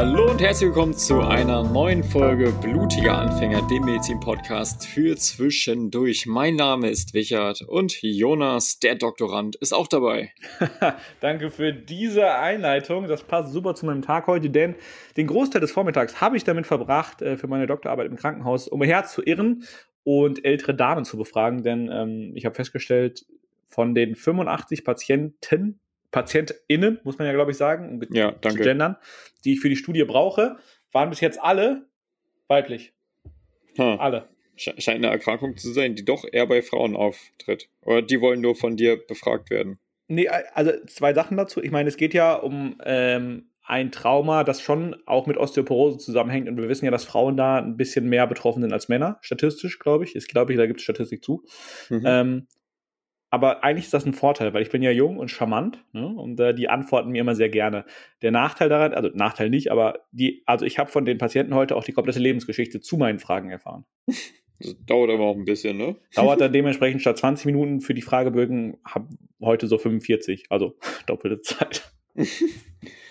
Hallo und herzlich willkommen zu einer neuen Folge Blutiger Anfänger, dem Medizin-Podcast für zwischendurch. Mein Name ist Wichert und Jonas, der Doktorand, ist auch dabei. Danke für diese Einleitung. Das passt super zu meinem Tag heute, denn den Großteil des Vormittags habe ich damit verbracht, äh, für meine Doktorarbeit im Krankenhaus umher zu irren und ältere Damen zu befragen, denn ähm, ich habe festgestellt, von den 85 Patienten, PatientInnen, muss man ja, glaube ich, sagen, um ja, zu gendern, die ich für die Studie brauche, waren bis jetzt alle weiblich. Hm. Alle. Scheint eine Erkrankung zu sein, die doch eher bei Frauen auftritt. Oder die wollen nur von dir befragt werden. Nee, also zwei Sachen dazu. Ich meine, es geht ja um ähm, ein Trauma, das schon auch mit Osteoporose zusammenhängt. Und wir wissen ja, dass Frauen da ein bisschen mehr betroffen sind als Männer, statistisch, glaube ich. Ich glaube, da gibt es Statistik zu. Mhm. Ähm, aber eigentlich ist das ein Vorteil, weil ich bin ja jung und charmant ne? und äh, die antworten mir immer sehr gerne. Der Nachteil daran, also Nachteil nicht, aber die, also ich habe von den Patienten heute auch die komplette Lebensgeschichte zu meinen Fragen erfahren. Das dauert aber auch ein bisschen, ne? Dauert dann dementsprechend statt 20 Minuten für die Fragebögen hab heute so 45, also doppelte Zeit.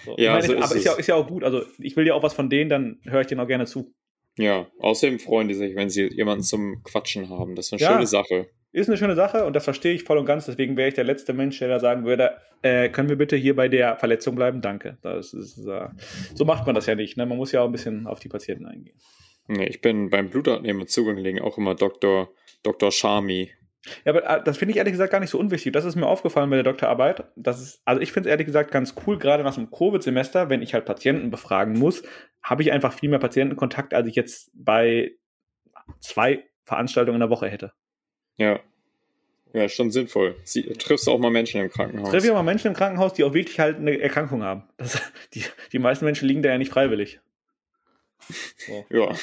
So. Ja, meine, so ist aber ist ja, ist ja auch gut. Also ich will ja auch was von denen, dann höre ich denen auch gerne zu. Ja, außerdem freuen die sich, wenn sie jemanden zum Quatschen haben. Das ist eine ja. schöne Sache. Ist eine schöne Sache und das verstehe ich voll und ganz. Deswegen wäre ich der letzte Mensch, der da sagen würde, äh, können wir bitte hier bei der Verletzung bleiben? Danke. Das ist, äh, so macht man das ja nicht. Ne? Man muss ja auch ein bisschen auf die Patienten eingehen. Nee, ich bin beim legen auch immer Dr. Dr. Shami. Ja, aber äh, das finde ich ehrlich gesagt gar nicht so unwichtig. Das ist mir aufgefallen bei der Doktorarbeit. Das ist, also ich finde es ehrlich gesagt ganz cool, gerade nach so einem Covid-Semester, wenn ich halt Patienten befragen muss, habe ich einfach viel mehr Patientenkontakt, als ich jetzt bei zwei Veranstaltungen in der Woche hätte. Ja. Ja, schon sinnvoll. Sie, triffst du auch mal Menschen im Krankenhaus? Triff ich auch mal Menschen im Krankenhaus, die auch wirklich halt eine Erkrankung haben. Das, die, die meisten Menschen liegen da ja nicht freiwillig. So. Ja.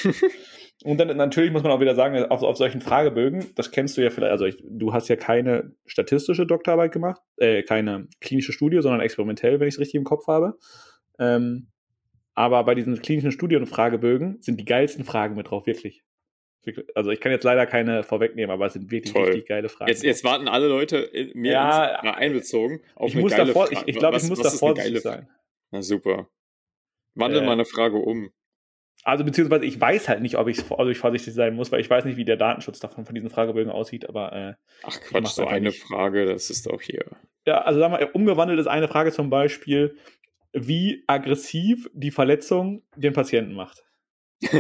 Und dann natürlich muss man auch wieder sagen, auf, auf solchen Fragebögen, das kennst du ja vielleicht, also ich, du hast ja keine statistische Doktorarbeit gemacht, äh, keine klinische Studie, sondern experimentell, wenn ich es richtig im Kopf habe. Ähm, aber bei diesen klinischen Studien und Fragebögen sind die geilsten Fragen mit drauf, wirklich. Also ich kann jetzt leider keine vorwegnehmen, aber es sind wirklich Toll. richtig geile Fragen. Jetzt, jetzt warten alle Leute mehr ja, ins, einbezogen auf ich eine muss geile davor, Frage. Ich, ich glaube, ich muss da vorsichtig sein. Na super. Wandel äh, mal eine Frage um. Also beziehungsweise ich weiß halt nicht, ob ich, ob ich vorsichtig sein muss, weil ich weiß nicht, wie der Datenschutz davon von diesen Fragebögen aussieht, aber äh, Ach Quatsch, so eine nicht. Frage, das ist doch hier. Ja, also sagen wir, umgewandelt ist eine Frage zum Beispiel, wie aggressiv die Verletzung den Patienten macht.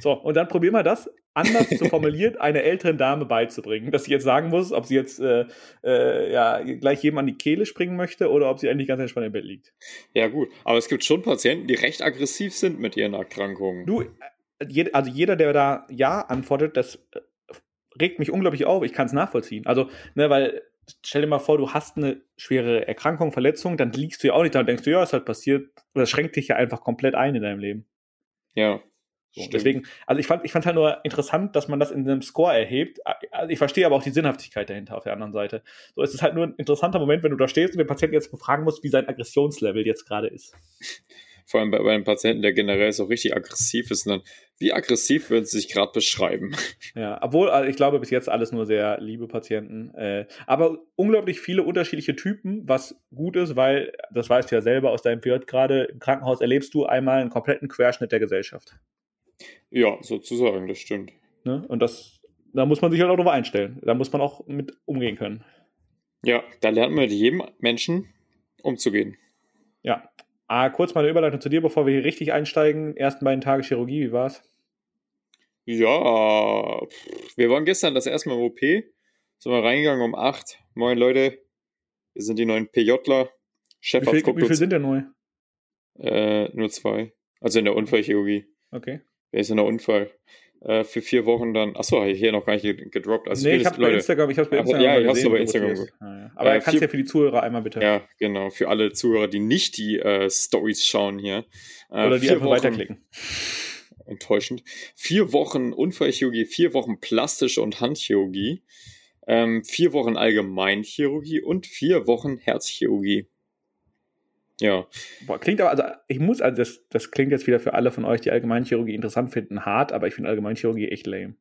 So, und dann probieren wir das anders zu formuliert einer älteren Dame beizubringen, dass sie jetzt sagen muss, ob sie jetzt äh, äh, ja, gleich jedem an die Kehle springen möchte oder ob sie eigentlich ganz entspannt im Bett liegt. Ja, gut. Aber es gibt schon Patienten, die recht aggressiv sind mit ihren Erkrankungen. Du, äh, also jeder, der da Ja antwortet, das äh, regt mich unglaublich auf. Ich kann es nachvollziehen. Also, ne, weil stell dir mal vor, du hast eine schwere Erkrankung, Verletzung, dann liegst du ja auch nicht da und denkst du, ja, ist halt passiert. Das schränkt dich ja einfach komplett ein in deinem Leben. Ja. So, deswegen, also ich fand ich fand halt nur interessant, dass man das in einem Score erhebt. Also ich verstehe aber auch die Sinnhaftigkeit dahinter auf der anderen Seite. So es ist halt nur ein interessanter Moment, wenn du da stehst und den Patienten jetzt befragen musst, wie sein Aggressionslevel jetzt gerade ist. Vor allem bei, bei, einem Patienten, der generell so richtig aggressiv ist. Und dann, wie aggressiv würden sie sich gerade beschreiben? Ja, obwohl, also ich glaube, bis jetzt alles nur sehr liebe Patienten. Äh, aber unglaublich viele unterschiedliche Typen, was gut ist, weil, das weißt du ja selber aus deinem PJ gerade, im Krankenhaus erlebst du einmal einen kompletten Querschnitt der Gesellschaft. Ja, sozusagen, das stimmt. Ne? Und das, da muss man sich halt auch drauf einstellen. Da muss man auch mit umgehen können. Ja, da lernt man mit jedem Menschen umzugehen. Ja. Ah, kurz mal eine Überleitung zu dir, bevor wir hier richtig einsteigen. Ersten beiden Tage Chirurgie, wie war's? Ja, wir waren gestern das erste Mal im OP. Sind wir reingegangen um 8. Moin Leute, wir sind die neuen PJler. Wie viel, wie viel sind denn neu? Äh, nur zwei. Also in der Unfallchirurgie. Okay. Wer ist denn der Unfall? Äh, für vier Wochen dann. Achso, hier noch gar nicht gedroppt. Also nee, ich hab's bei Instagram, ich hab's bei Instagram. ja, ich hab's bei Instagram. Ah, ja. Aber äh, kannst ja für die Zuhörer einmal bitte. Ja, genau. Für alle Zuhörer, die nicht die äh, Stories schauen hier. Äh, Oder die einfach Wochen, weiterklicken. Enttäuschend. Vier Wochen Unfallchirurgie, vier Wochen plastische und Handchirurgie, ähm, vier Wochen Allgemeinchirurgie und vier Wochen Herzchirurgie. Ja. Boah, klingt aber, also ich muss, also das, das klingt jetzt wieder für alle von euch, die Allgemeinchirurgie interessant finden, hart, aber ich finde Allgemeinchirurgie echt lame.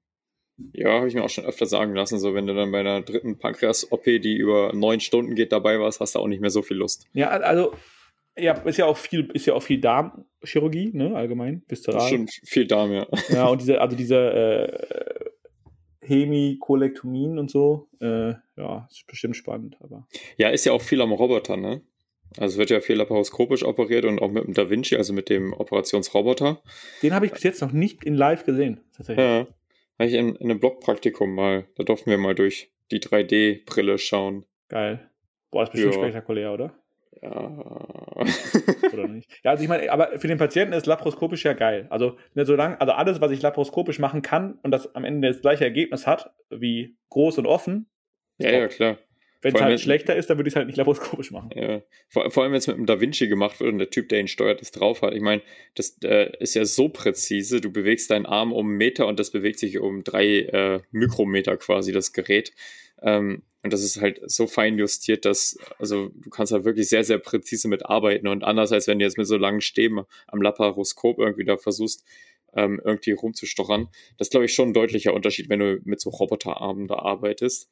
Ja, habe ich mir auch schon öfter sagen lassen, so wenn du dann bei einer dritten Pankreas-OP, die über neun Stunden geht, dabei warst, hast du auch nicht mehr so viel Lust. Ja, also Ja, ist ja auch viel, ist ja auch viel Darmchirurgie, ne, allgemein, viszeral. Schon viel Darm, ja. Ja, und diese, also diese äh, Hemikolektomien und so, äh, ja, ist bestimmt spannend, aber. Ja, ist ja auch viel am Roboter, ne? Also wird ja viel laparoskopisch operiert und auch mit dem Da Vinci, also mit dem Operationsroboter. Den habe ich bis jetzt noch nicht in live gesehen, tatsächlich. Ja, habe ich in, in einem Blogpraktikum mal, da durften wir mal durch die 3D-Brille schauen. Geil. Boah, das ist bestimmt ja. spektakulär, oder? Ja. Oder nicht? Ja, also ich meine, aber für den Patienten ist laparoskopisch ja geil. Also, ne, solange, also alles, was ich laparoskopisch machen kann und das am Ende das gleiche Ergebnis hat, wie groß und offen. Ja, ja, klar. Wenn es halt schlechter ist, dann würde ich es halt nicht laparoskopisch machen. Ja. Vor, vor allem, wenn es mit einem Da Vinci gemacht wird und der Typ, der ihn steuert, das drauf hat. Ich meine, das äh, ist ja so präzise. Du bewegst deinen Arm um einen Meter und das bewegt sich um drei äh, Mikrometer quasi, das Gerät. Ähm, und das ist halt so fein justiert, dass, also du kannst halt wirklich sehr, sehr präzise mit arbeiten. Und anders als wenn du jetzt mit so langen Stäben am Laparoskop irgendwie da versuchst, ähm, irgendwie rumzustochern. Das ist, glaube ich, schon ein deutlicher Unterschied, wenn du mit so Roboterarmen da arbeitest.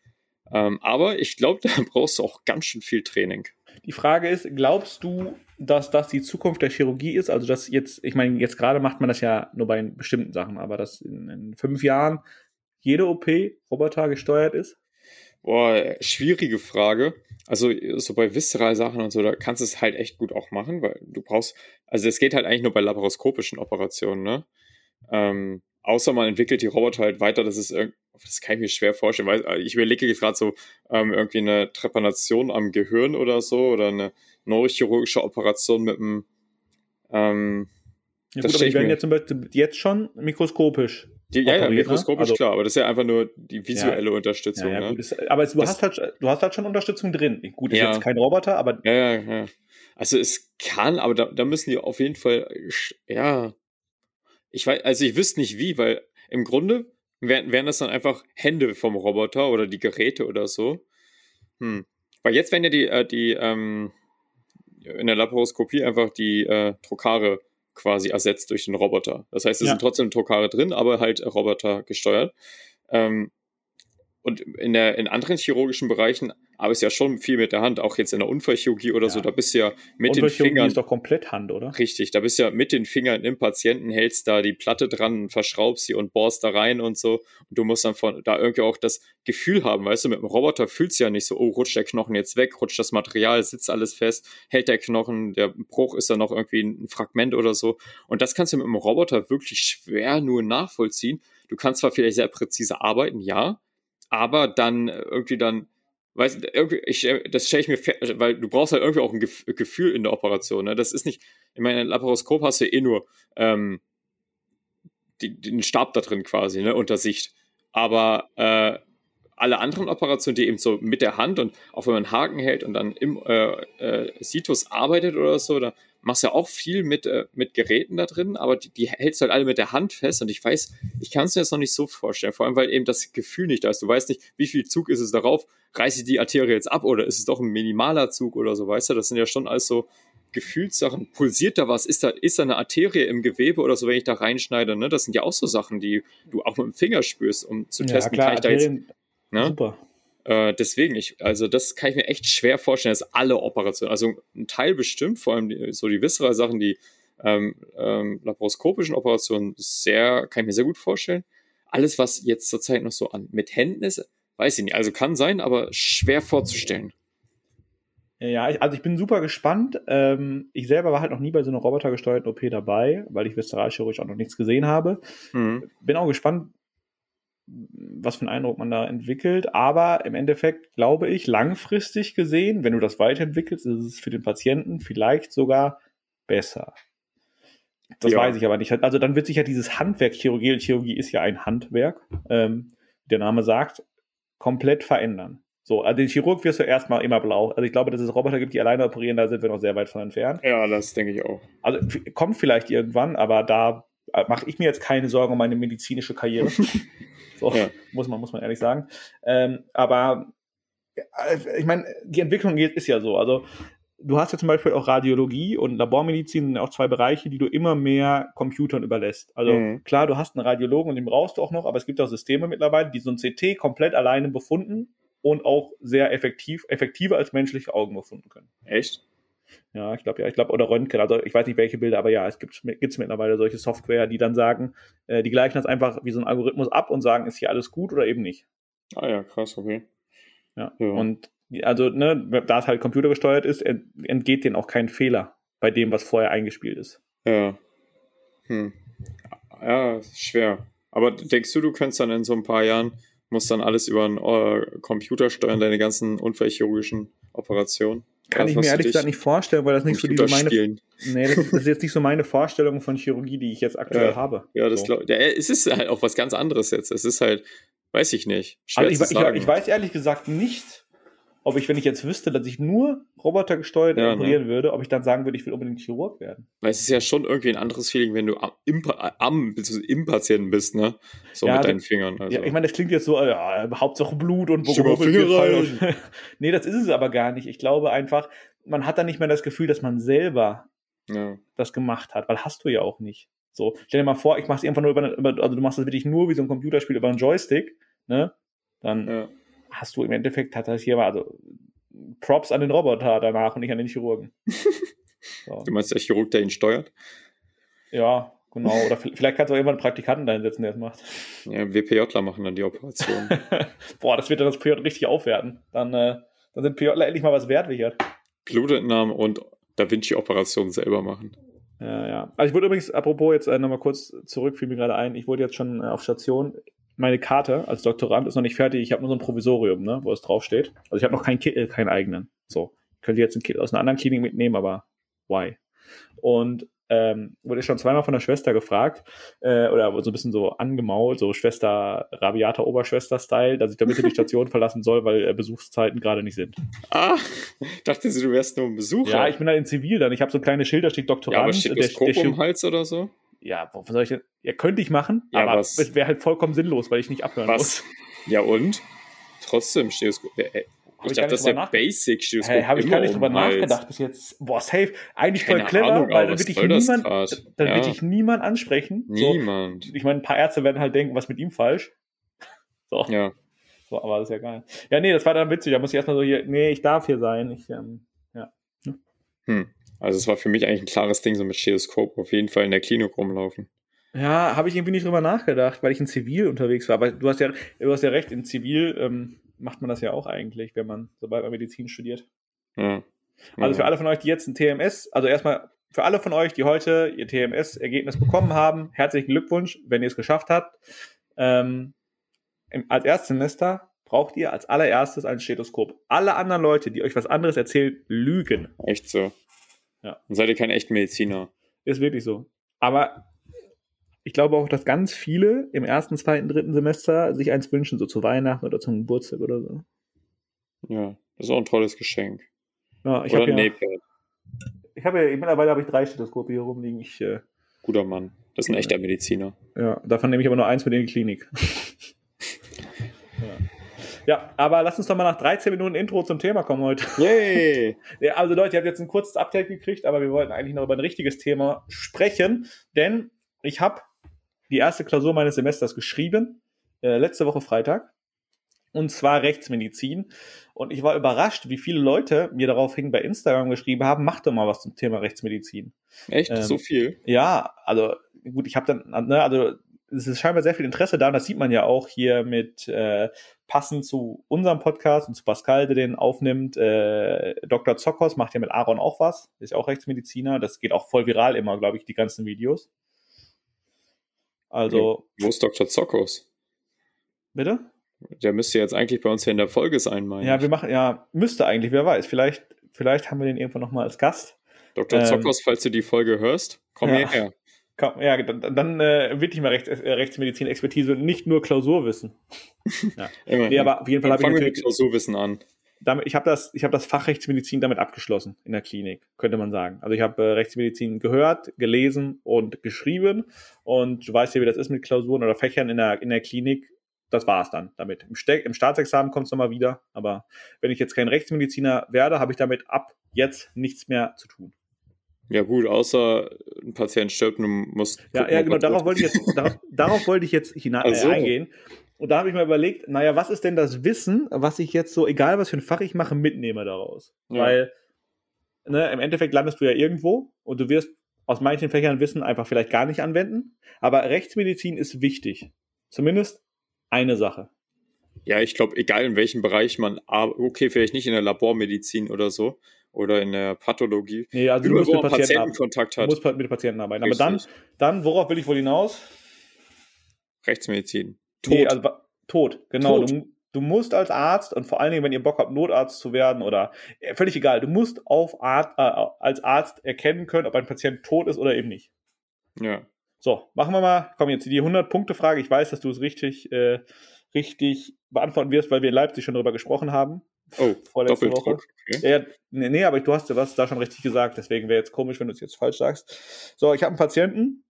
Ähm, aber ich glaube, da brauchst du auch ganz schön viel Training. Die Frage ist, glaubst du, dass das die Zukunft der Chirurgie ist? Also, dass jetzt, ich meine, jetzt gerade macht man das ja nur bei bestimmten Sachen, aber dass in, in fünf Jahren jede OP Roboter gesteuert ist? Boah, schwierige Frage. Also so bei Viszeral-Sachen und so, da kannst du es halt echt gut auch machen, weil du brauchst, also es geht halt eigentlich nur bei laparoskopischen Operationen, ne? Ähm, außer man entwickelt die Roboter halt weiter, das ist irgendwie, das kann ich mir schwer vorstellen, weil äh, ich überlege jetzt gerade so ähm, irgendwie eine Trepanation am Gehirn oder so oder eine neurochirurgische Operation mit einem ähm, ja, gut, aber die werden ja zum Beispiel jetzt schon mikroskopisch die, ja, ja, mikroskopisch also, klar, aber das ist ja einfach nur die visuelle ja, Unterstützung. Ja, ja, ne? ist, aber es, du, das, hast halt, du hast halt schon Unterstützung drin. Gut, ist jetzt kein Roboter, aber. Ja, ja, ja. Also es kann, aber da, da müssen die auf jeden Fall, ja. Ich weiß, also ich wüsste nicht wie, weil im Grunde wären, wären das dann einfach Hände vom Roboter oder die Geräte oder so. Hm. Weil jetzt werden ja die, äh, die ähm, in der Laparoskopie einfach die äh, Trokare quasi ersetzt durch den Roboter. Das heißt, es ja. sind trotzdem Trokare drin, aber halt Roboter gesteuert. Ähm, und in, der, in anderen chirurgischen Bereichen arbeitest du ja schon viel mit der Hand, auch jetzt in der Unfallchirurgie oder ja. so, da bist du ja mit den Fingern. ist doch komplett Hand, oder? Richtig, da bist du ja mit den Fingern im Patienten, hältst da die Platte dran, verschraubst sie und bohrst da rein und so. Und du musst dann von da irgendwie auch das Gefühl haben, weißt du, mit dem Roboter fühlst du ja nicht so, oh, rutscht der Knochen jetzt weg, rutscht das Material, sitzt alles fest, hält der Knochen, der Bruch ist da noch irgendwie ein Fragment oder so. Und das kannst du mit dem Roboter wirklich schwer nur nachvollziehen. Du kannst zwar vielleicht sehr präzise arbeiten, ja, aber dann irgendwie dann, weißt irgendwie, das stelle ich mir, weil du brauchst halt irgendwie auch ein Gefühl in der Operation. Ne? Das ist nicht, ich meine, ein Laparoskop hast du eh nur ähm, die, den Stab da drin quasi, ne, unter Sicht. Aber äh, alle anderen Operationen, die eben so mit der Hand und auch wenn man einen Haken hält und dann im äh, äh, Situs arbeitet oder so, da machst du ja auch viel mit, äh, mit Geräten da drin, aber die, die hältst halt alle mit der Hand fest und ich weiß, ich kann es mir jetzt noch nicht so vorstellen, vor allem weil eben das Gefühl nicht da ist. Du weißt nicht, wie viel Zug ist es darauf, reiße ich die Arterie jetzt ab oder ist es doch ein minimaler Zug oder so, weißt du, das sind ja schon alles so Gefühlssachen. Pulsiert da was? Ist da, ist da eine Arterie im Gewebe oder so, wenn ich da reinschneide? Ne? Das sind ja auch so Sachen, die du auch mit dem Finger spürst, um zu testen, ja, klar, kann ich da jetzt. Ne? Super. Äh, deswegen, ich, also das kann ich mir echt schwer vorstellen, dass alle Operationen, also ein Teil bestimmt, vor allem die, so die Visceral-Sachen, die ähm, ähm, laparoskopischen Operationen, sehr, kann ich mir sehr gut vorstellen. Alles, was jetzt zurzeit noch so an mit Händen ist, weiß ich nicht. Also kann sein, aber schwer vorzustellen. Ja, ich, also ich bin super gespannt. Ähm, ich selber war halt noch nie bei so einer robotergesteuerten OP dabei, weil ich viszeralchirurgisch auch noch nichts gesehen habe. Mhm. Bin auch gespannt, was für einen Eindruck man da entwickelt. Aber im Endeffekt glaube ich, langfristig gesehen, wenn du das weiterentwickelst, ist es für den Patienten vielleicht sogar besser. Das ja. weiß ich aber nicht. Also dann wird sich ja dieses Handwerk, Chirurgie und Chirurgie ist ja ein Handwerk, ähm, der Name sagt, komplett verändern. So, also den Chirurg wirst du erstmal immer blau. Also ich glaube, dass es Roboter gibt, die alleine operieren, da sind wir noch sehr weit von entfernt. Ja, das denke ich auch. Also kommt vielleicht irgendwann, aber da mache ich mir jetzt keine Sorgen um meine medizinische Karriere. so, ja. muss, man, muss man ehrlich sagen. Ähm, aber äh, ich meine, die Entwicklung ist ja so. Also du hast ja zum Beispiel auch Radiologie und Labormedizin sind auch zwei Bereiche, die du immer mehr Computern überlässt. Also mhm. klar, du hast einen Radiologen und den brauchst du auch noch, aber es gibt auch Systeme mittlerweile, die so ein CT komplett alleine befunden und auch sehr effektiv, effektiver als menschliche Augen befunden können. Echt? Ja, ich glaube, ja, ich glaube, oder Röntgen, also ich weiß nicht welche Bilder, aber ja, es gibt gibt's mittlerweile solche Software, die dann sagen, äh, die gleichen das einfach wie so ein Algorithmus ab und sagen, ist hier alles gut oder eben nicht. Ah ja, krass, okay. Ja. ja. Und also, ne, da es halt computergesteuert ist, entgeht denen auch kein Fehler bei dem, was vorher eingespielt ist. Ja. Hm. Ja, schwer. Aber denkst du, du könntest dann in so ein paar Jahren, musst dann alles über einen uh, Computer steuern, deine ganzen unfallchirurgischen Operationen? Kann ich mir ehrlich gesagt nicht vorstellen, weil das nicht so die meine. Nee, das, das, ist jetzt nicht so meine Vorstellung von Chirurgie, die ich jetzt aktuell ja, habe. Ja, das so. glaube ja, Es ist halt auch was ganz anderes jetzt. Es ist halt, weiß ich nicht. Schwer also ich, ich, ich, weiß ehrlich gesagt nicht, ob ich, wenn ich jetzt wüsste, dass ich nur Roboter gesteuert ja, operieren ne? würde, ob ich dann sagen würde, ich will unbedingt Chirurg werden. Weil es ist ja schon irgendwie ein anderes Feeling, wenn du am, im, am im Patienten bist, ne? So ja, mit deinen Fingern. Also. Ja, ich meine, das klingt jetzt so, ja, Hauptsache Blut und Finger Nee, das ist es aber gar nicht. Ich glaube einfach, man hat dann nicht mehr das Gefühl, dass man selber ja. das gemacht hat, weil hast du ja auch nicht. So, stell dir mal vor, ich mach's einfach nur über, über, also du machst das wirklich nur wie so ein Computerspiel über einen Joystick, ne? Dann ja hast du im Endeffekt hat das hier mal, also Props an den Roboter danach und nicht an den Chirurgen. So. Du meinst der Chirurg, der ihn steuert? Ja, genau. Oder vielleicht kannst du auch irgendwann einen Praktikanten da hinsetzen, der es macht. Ja, WPJler machen dann die Operation. Boah, das wird dann das PJ richtig aufwerten. Dann, äh, dann sind PJler endlich mal was wert, Richard. Blutentnahmen und Da Vinci-Operationen selber machen. Ja, ja. Also ich wurde übrigens, apropos jetzt äh, nochmal kurz zurück, fiel mir gerade ein, ich wurde jetzt schon äh, auf Station meine Karte als Doktorand ist noch nicht fertig. Ich habe nur so ein Provisorium, ne, wo es draufsteht. Also ich habe noch keinen Kittel, keinen eigenen. So, ich könnte jetzt einen Kittel aus einer anderen Klinik mitnehmen, aber why? Und ähm, wurde schon zweimal von der Schwester gefragt, äh, oder so ein bisschen so angemault, so Schwester, rabiater Oberschwester-Style, dass ich damit die Station verlassen soll, weil äh, Besuchszeiten gerade nicht sind. Ah, dachte sie, du wärst nur ein Besucher. Ja, ich bin halt in Zivil dann. Ich habe so ein kleines Schild, da steht Doktorand. Ja, aber steht der, der, der, um Hals oder so? Ja, was soll ich denn? Ja, könnte ich machen, ja, aber was? es wäre halt vollkommen sinnlos, weil ich nicht abhören was? muss. Ja, und? Trotzdem, Stereoskop. Äh, ich, ich dachte, das ist der Basic Stereoskop. Hey, Habe ich gar nicht drüber nachgedacht bis jetzt. Boah, safe. Eigentlich voll Keine clever, Ahnung, weil dann wird dich niemand, dann ja. wird dich niemand ansprechen. Niemand. So, ich meine, ein paar Ärzte werden halt denken, was mit ihm falsch. So. Ja. So, aber das ist ja geil. Ja, nee, das war dann witzig. Da muss ich erstmal so hier, nee, ich darf hier sein. Ich, ähm, ja. Hm. Also es war für mich eigentlich ein klares Ding, so mit Stethoskop auf jeden Fall in der Klinik rumlaufen. Ja, habe ich irgendwie nicht drüber nachgedacht, weil ich in Zivil unterwegs war. Aber du hast ja, du hast ja recht, in Zivil ähm, macht man das ja auch eigentlich, wenn man, sobald man Medizin studiert. Ja. Also für alle von euch, die jetzt ein TMS, also erstmal für alle von euch, die heute ihr TMS-Ergebnis bekommen haben, herzlichen Glückwunsch, wenn ihr es geschafft habt. Ähm, im, als Erstsemester braucht ihr als allererstes ein Stethoskop. Alle anderen Leute, die euch was anderes erzählen, lügen. Echt so. Ja. Dann seid ihr kein echter Mediziner. Ist wirklich so. Aber ich glaube auch, dass ganz viele im ersten, zweiten, dritten Semester sich eins wünschen, so zu Weihnachten oder zum Geburtstag oder so. Ja, das ist auch ein tolles Geschenk. Ja, ich oder ein ja, Ich habe ja, mittlerweile habe ich drei Stethoskope hier rumliegen. Ich, äh, Guter Mann. Das ist ein echter Mediziner. Ja, davon nehme ich aber nur eins mit in die Klinik. Ja. Aber lass uns doch mal nach 13 Minuten Intro zum Thema kommen heute. Yay! also Leute, ihr habt jetzt ein kurzes Update gekriegt, aber wir wollten eigentlich noch über ein richtiges Thema sprechen, denn ich habe die erste Klausur meines Semesters geschrieben, äh, letzte Woche Freitag, und zwar Rechtsmedizin. Und ich war überrascht, wie viele Leute mir daraufhin bei Instagram geschrieben haben, mach doch mal was zum Thema Rechtsmedizin. Echt? Ähm, so viel? Ja, also gut, ich habe dann, ne, also es ist scheinbar sehr viel Interesse da und das sieht man ja auch hier mit äh, passend zu unserem Podcast und zu Pascal, der den aufnimmt. Äh, Dr. Zokos macht ja mit Aaron auch was, ist auch Rechtsmediziner. Das geht auch voll viral immer, glaube ich, die ganzen Videos. Also. Wo ist Dr. Zokos? Bitte? Der müsste jetzt eigentlich bei uns hier in der Folge sein, meine Ja, wir machen, ja, müsste eigentlich, wer weiß. Vielleicht, vielleicht haben wir den irgendwann nochmal als Gast. Dr. Ähm, Zokos, falls du die Folge hörst, komm ja. hierher. Komm, ja, dann, dann äh, wirklich mal Rechts, äh, Rechtsmedizin-Expertise und nicht nur Klausurwissen. ja. nee, aber auf jeden Fall habe ich natürlich, Klausurwissen an. Damit, ich habe das, ich hab das Fach Rechtsmedizin damit abgeschlossen in der Klinik, könnte man sagen. Also ich habe äh, Rechtsmedizin gehört, gelesen und geschrieben. Und du weißt ja, wie das ist mit Klausuren oder Fächern in der, in der Klinik. Das war es dann damit. Im, Ste im Staatsexamen kommt es nochmal wieder. Aber wenn ich jetzt kein Rechtsmediziner werde, habe ich damit ab jetzt nichts mehr zu tun. Ja, gut, außer ein Patient stirbt und du musst. Ja, ja genau, darauf wollte, ich jetzt, darauf, darauf wollte ich jetzt hinein, also. äh, eingehen. Und da habe ich mir überlegt, naja, was ist denn das Wissen, was ich jetzt so, egal was für ein Fach ich mache, mitnehme daraus? Ja. Weil ne, im Endeffekt landest du ja irgendwo und du wirst aus manchen Fächern Wissen einfach vielleicht gar nicht anwenden. Aber Rechtsmedizin ist wichtig. Zumindest eine Sache. Ja, ich glaube, egal in welchem Bereich man, okay, vielleicht nicht in der Labormedizin oder so oder in der Pathologie. Nee, also du musst mit Patienten, Patientenkontakt du hat. musst mit den Patienten arbeiten. Aber dann, dann, worauf will ich wohl hinaus? Rechtsmedizin. Tod. Nee, also, tot, genau. Tot. Du, du musst als Arzt und vor allen Dingen, wenn ihr Bock habt, Notarzt zu werden oder äh, völlig egal, du musst auf Art, äh, als Arzt erkennen können, ob ein Patient tot ist oder eben nicht. ja. So, machen wir mal, komm jetzt die 100-Punkte-Frage. Ich weiß, dass du es richtig, äh, richtig beantworten wirst, weil wir in Leipzig schon darüber gesprochen haben. Oh, Vorletzte Woche. Okay. Ja, nee, nee, aber du hast ja was da schon richtig gesagt, deswegen wäre jetzt komisch, wenn du es jetzt falsch sagst. So, ich habe einen Patienten,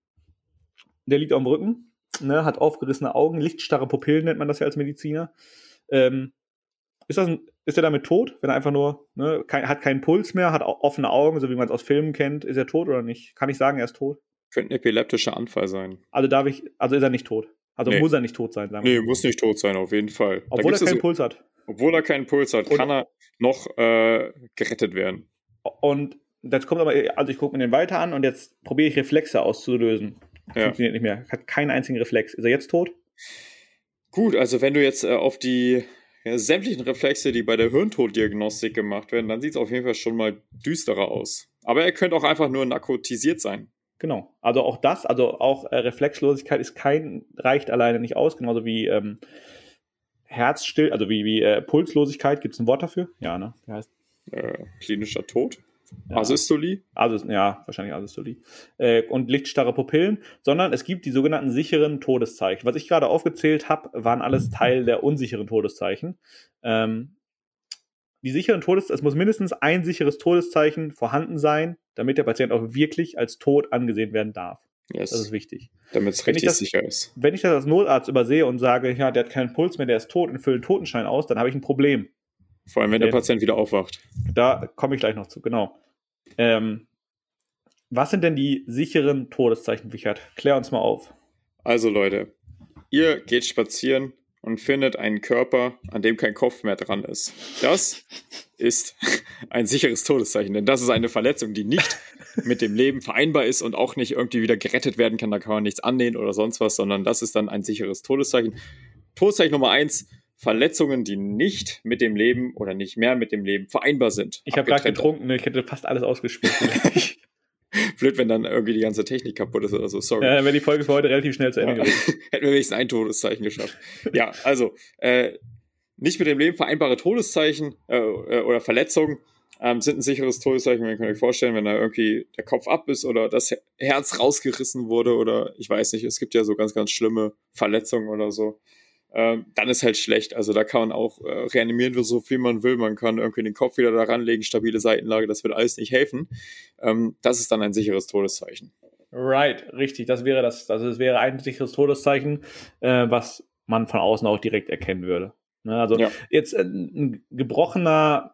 der liegt auf dem Rücken, ne, hat aufgerissene Augen, lichtstarre Pupillen nennt man das ja als Mediziner. Ähm, ist, das ein, ist er damit tot, wenn er einfach nur, ne, kein, hat keinen Puls mehr, hat offene Augen, so wie man es aus Filmen kennt, ist er tot oder nicht? Kann ich sagen, er ist tot? Könnte ein epileptischer Anfall sein. Also darf ich, also ist er nicht tot. Also Nee. muss er nicht tot sein, sagen wir. Nee, muss nicht tot sein, auf jeden Fall. Obwohl er keinen so, Puls hat. obwohl er keinen Puls hat, Und- kann er noch äh, gerettet werden. Und jetzt kommt aber, also ich gucke mir den weiter an und jetzt probiere ich Reflexe auszulösen. Ja. Funktioniert nicht mehr. Hat keinen einzigen Reflex. Ist er jetzt tot? Gut, also wenn du jetzt äh, auf die ja, sämtlichen Reflexe, die bei der Hirntoddiagnostik gemacht werden, dann sieht es auf jeden Fall schon mal düsterer aus. Aber er könnte auch einfach nur narkotisiert sein. Genau. Also auch das, also auch äh, Reflexlosigkeit ist kein, reicht alleine nicht aus, genauso wie ähm, Herzstill, also wie, wie äh, Pulslosigkeit. Gibt es ein Wort dafür? Ja, ne? Wie heißt Äh, klinischer Tod. ja. Asystolie. Also, ja, wahrscheinlich Asystolie. Äh, und lichtstarre Pupillen, sondern es gibt die sogenannten sicheren Todeszeichen. Was ich gerade aufgezählt habe, waren alles Teil der unsicheren Todeszeichen. Ähm, die sicheren Todeszeichen, es muss mindestens ein sicheres Todeszeichen vorhanden sein, damit der Patient auch wirklich als tot angesehen werden darf. Das ist Yes. wichtig. Damit es richtig das- sicher ist. Wenn ich das als Notarzt übersehe und sage, ja, der hat keinen Puls mehr, der ist tot und fülle einen Totenschein aus, dann habe ich ein Problem. Vor allem, wenn der Okay. Patient wieder aufwacht. Da komme ich gleich noch zu, genau. Ähm, was sind denn die sicheren Todeszeichen, Wichert? Klär uns mal auf. Also Leute, ihr geht spazieren und findet einen Körper, an dem kein Kopf mehr dran ist. Das ist ein sicheres Todeszeichen, denn das ist eine Verletzung, die nicht mit dem Leben vereinbar ist und auch nicht irgendwie wieder gerettet werden kann. Da kann man nichts annehmen oder sonst was, sondern das ist dann ein sicheres Todeszeichen. Todeszeichen Nummer eins, Verletzungen, die nicht mit dem Leben oder nicht mehr mit dem Leben vereinbar sind. Ich habe gerade getrunken, ne? ich hätte fast alles ausgespielt. Blöd, wenn dann irgendwie die ganze Technik kaputt ist oder so. Sorry. ja, dann wäre die Folge für heute relativ schnell zu Ende Ja. gewesen. Hätten wir wenigstens ein Todeszeichen geschafft. Ja, also, äh, nicht mit dem Leben vereinbare Todeszeichen äh, äh, oder Verletzungen ähm, sind ein sicheres Todeszeichen. Man kann euch vorstellen, wenn da irgendwie der Kopf ab ist oder das Her- Herz rausgerissen wurde oder ich weiß nicht, es gibt ja so ganz, ganz schlimme Verletzungen oder so. Ähm, dann ist halt schlecht. Also da kann man auch äh, reanimieren, so viel man will. Man kann irgendwie den Kopf wieder da ranlegen, stabile Seitenlage, das wird alles nicht helfen. Ähm, das ist dann ein sicheres Todeszeichen. Right, richtig. Das wäre das. Also es wäre ein sicheres Todeszeichen, äh, was man von außen auch direkt erkennen würde. Ne, also Ja. jetzt äh, ein gebrochener,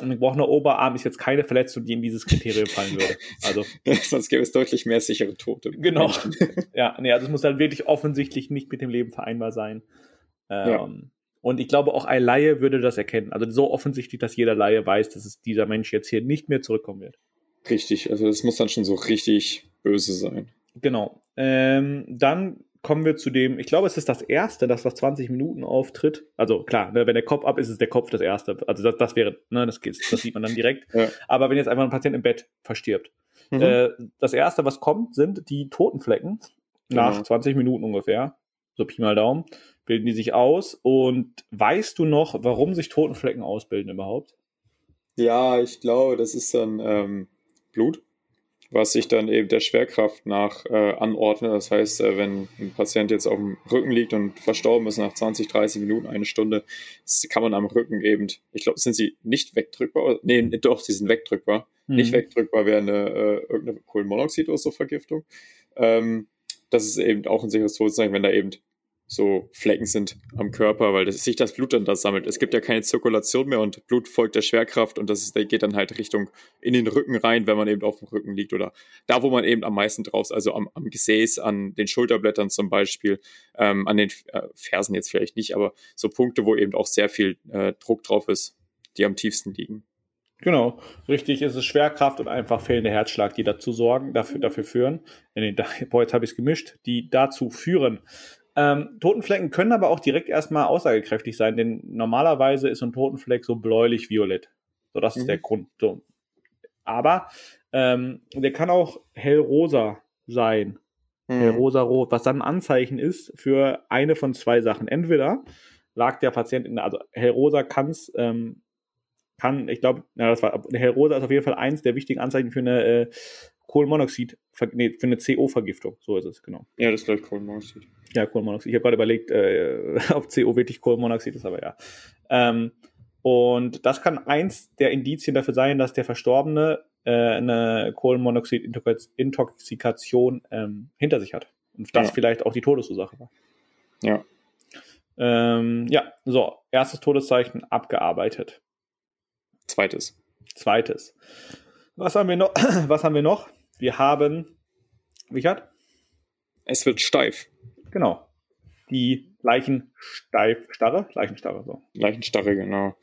ein gebrochener Oberarm ist jetzt keine Verletzung, die in dieses Kriterium fallen würde. Also Sonst gäbe es deutlich mehr sichere Tote. Genau. ja, nee, also es muss dann wirklich offensichtlich nicht mit dem Leben vereinbar sein. Ähm, Ja. Und ich glaube, auch ein Laie würde das erkennen. Also so offensichtlich, dass jeder Laie weiß, dass es dieser Mensch jetzt hier nicht mehr zurückkommen wird. Richtig, also das muss dann schon so richtig böse sein. Genau. Ähm, dann kommen wir zu dem, ich glaube, es ist das erste, das nach 20 Minuten auftritt. Also klar, ne, wenn der Kopf ab ist, ist der Kopf das erste. Also das, das wäre, ne, das, geht, das sieht man dann direkt. Ja. Aber wenn jetzt einfach ein Patient im Bett verstirbt, Mhm. Äh, das erste, was kommt, sind die Totenflecken. Nach Genau. 20 Minuten ungefähr. So Pi mal Daumen. Bilden die sich aus. Und weißt du noch, warum sich Totenflecken ausbilden überhaupt? ja, ich glaube, das ist dann ähm, Blut, was sich dann eben der Schwerkraft nach äh, anordnet. Das heißt, äh, wenn ein Patient jetzt auf dem Rücken liegt und verstorben ist nach 20, 30 Minuten, eine Stunde, kann man am Rücken eben, ich glaube, sind sie nicht wegdrückbar? Nee, doch, sie sind wegdrückbar. nicht Mhm. wegdrückbar wäre eine, äh, irgendeine Kohlenmonoxid oder so Vergiftung. Ähm, das ist eben auch ein sicheres Todeszeichen, wenn da eben so Flecken sind am Körper, weil das, sich das Blut dann da sammelt. Es gibt ja keine Zirkulation mehr und Blut folgt der Schwerkraft und das ist, geht dann halt Richtung in den Rücken rein, wenn man eben auf dem Rücken liegt oder da, wo man eben am meisten drauf ist, also am, am Gesäß, an den Schulterblättern zum Beispiel, ähm, an den äh, Fersen jetzt vielleicht nicht, aber so Punkte, wo eben auch sehr viel äh, Druck drauf ist, die am tiefsten liegen. Genau, richtig ist es Schwerkraft und einfach fehlender Herzschlag, die dazu sorgen, dafür, dafür führen. Nee, da, boah, jetzt habe ich es gemischt, die dazu führen. Ähm, Totenflecken können aber auch direkt erstmal aussagekräftig sein, denn normalerweise ist so ein Totenfleck so bläulich-violett. So, das mhm. ist der Grund. So. Aber ähm, der kann auch hellrosa sein. Mhm. Hellrosa-rot, was dann ein Anzeichen ist für eine von zwei Sachen. Entweder lag der Patient in, also hellrosa kann es ähm, kann, ich glaube, ja, das war, Hellrosa ist auf jeden Fall eins der wichtigen Anzeichen für eine äh, Kohlenmonoxid, nee, für eine CO-Vergiftung. So ist es, genau. Ja, das ist gleich Kohlenmonoxid. Ja, Kohlenmonoxid. Ich habe gerade überlegt, äh, ob CO wirklich Kohlenmonoxid ist, aber ja. Ähm, und das kann eins der Indizien dafür sein, dass der Verstorbene äh, eine Kohlenmonoxid-Intoxikation ähm, hinter sich hat. Und das ja. vielleicht auch die Todesursache war. Ja. Ähm, ja, so, erstes Todeszeichen abgearbeitet. Zweites. Zweites. Was haben wir noch? Was haben wir noch? Wir haben, Richard? Es wird steif. Genau. Die Leichenstarre, Leichenstarre, so. Leichenstarre, genau.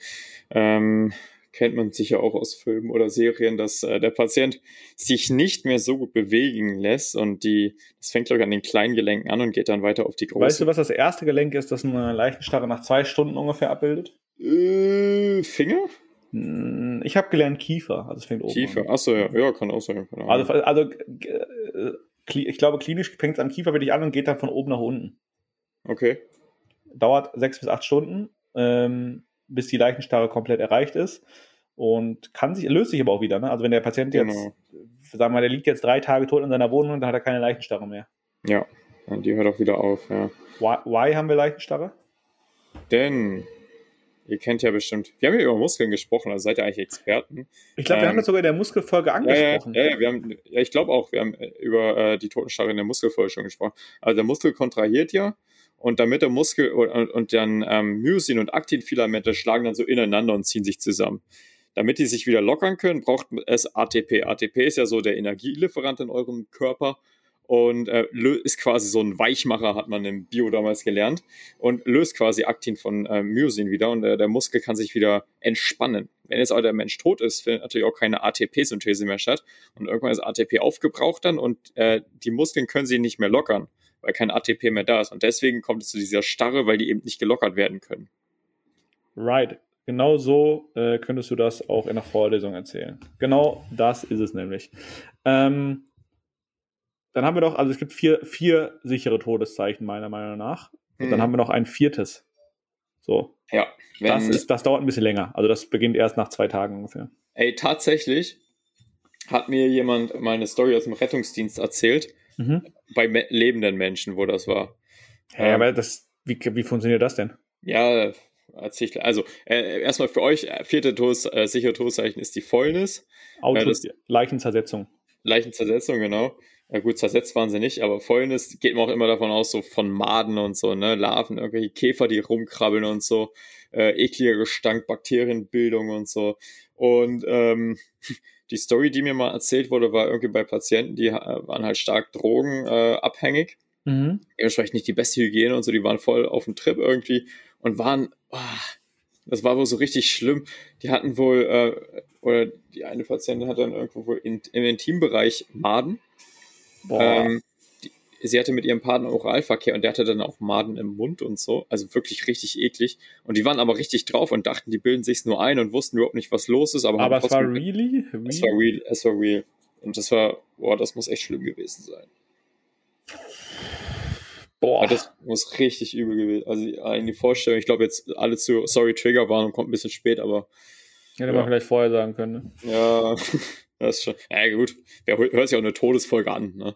Ähm, kennt man sicher auch aus Filmen oder Serien, dass äh, der Patient sich nicht mehr so gut bewegen lässt und die, das fängt glaube ich an den kleinen Gelenken an und geht dann weiter auf die großen. Weißt du, was das erste Gelenk ist, das eine Leichenstarre nach zwei Stunden ungefähr abbildet? Äh, Finger? Hm, ich habe gelernt Kiefer, also es fängt oben Kiefer, achso, ja. ja, kann auch sein. Also, also äh, ich glaube, klinisch fängt es am Kiefer wirklich an und geht dann von oben nach unten. Okay. Dauert sechs bis acht Stunden, ähm, bis die Leichenstarre komplett erreicht ist und kann sich, löst sich aber auch wieder. Ne? Also wenn der Patient genau. jetzt, sagen wir mal, der liegt jetzt drei Tage tot in seiner Wohnung, dann hat er keine Leichenstarre mehr. Ja, die hört auch wieder auf, ja. Why, why haben wir Leichenstarre? Denn Ihr kennt ja bestimmt, wir haben ja über Muskeln gesprochen, also seid ihr eigentlich Experten. Ich glaube, wir haben ähm, das sogar in der Muskelfolge angesprochen. Ja, ja, ja, wir haben, ja ich glaube auch, wir haben äh, über äh, die Totenstarre in der Muskelfolge schon gesprochen. Also der Muskel kontrahiert ja und damit der Muskel und, und dann ähm, Myosin und Aktinfilamente schlagen dann so ineinander und ziehen sich zusammen. Damit die sich wieder lockern können, braucht es ATP. ATP ist ja so der Energielieferant in eurem Körper und äh, ist quasi so ein Weichmacher, hat man im Bio damals gelernt, und löst quasi Aktin von äh, Myosin wieder und äh, der Muskel kann sich wieder entspannen. Wenn jetzt aber der Mensch tot ist, findet natürlich auch keine ATP-Synthese mehr statt und irgendwann ist ATP aufgebraucht dann und äh, die Muskeln können sie nicht mehr lockern, weil kein ATP mehr da ist und deswegen kommt es zu dieser Starre, weil die eben nicht gelockert werden können. Right. Genau so äh, könntest du das auch in der Vorlesung erzählen. Genau das ist es nämlich. Ähm, dann haben wir doch, also es gibt vier, vier sichere Todeszeichen, meiner Meinung nach. Und mhm. dann haben wir noch ein viertes. So. Ja. das, ist, das dauert ein bisschen länger. Also das beginnt erst nach zwei Tagen ungefähr. Ey, tatsächlich hat mir jemand mal eine Story aus dem Rettungsdienst erzählt. Mhm. Bei me lebenden Menschen, wo das war. Ja, ähm, aber das, wie, wie funktioniert das denn? Ja, erzähl ich. Also, äh, erstmal für euch, äh, vierte Todes, äh, sichere Todeszeichen ist die Fäulnis. Autos, äh, Leichenzersetzung. Leichenzersetzung, genau. Ja gut, zersetzt waren sie nicht, aber folgendes geht man auch immer davon aus, so von Maden und so, ne, Larven, irgendwelche Käfer, die rumkrabbeln und so, äh, ekliger Gestank, Bakterienbildung und so. Und ähm, die Story, die mir mal erzählt wurde, war irgendwie bei Patienten, die äh, waren halt stark drogenabhängig. Äh, mhm. Dementsprechend nicht die beste Hygiene und so, die waren voll auf dem Trip irgendwie und waren, oh, das war wohl so richtig schlimm. Die hatten wohl, äh, oder die eine Patientin hat dann irgendwo wohl in, im Intimbereich Maden ähm, die, sie hatte mit ihrem Partner Oralverkehr und der hatte dann auch Maden im Mund und so. Also wirklich richtig eklig. Und die waren aber richtig drauf und dachten, die bilden sich's nur ein und wussten überhaupt nicht, was los ist. Aber, aber es war really? Es war real, es war real. Und das war, boah, das muss echt schlimm gewesen sein. Boah. das muss richtig übel gewesen. Also in die Vorstellung, ich glaube jetzt alle zu Sorry Trigger waren und kommt ein bisschen spät, aber. Hätte ja. man vielleicht vorher sagen können. Ne? Ja. Das ist schon, ja gut, wer hört sich auch eine Todesfolge an, ne?